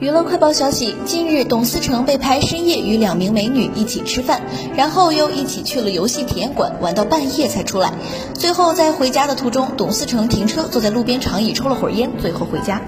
娱乐快报消息近日董思成被拍深夜与两名美女一起吃饭然后又一起去了游戏体验馆玩到半夜才出来。最后在回家的途中董思成停车坐在路边长椅抽了会儿烟最后回家。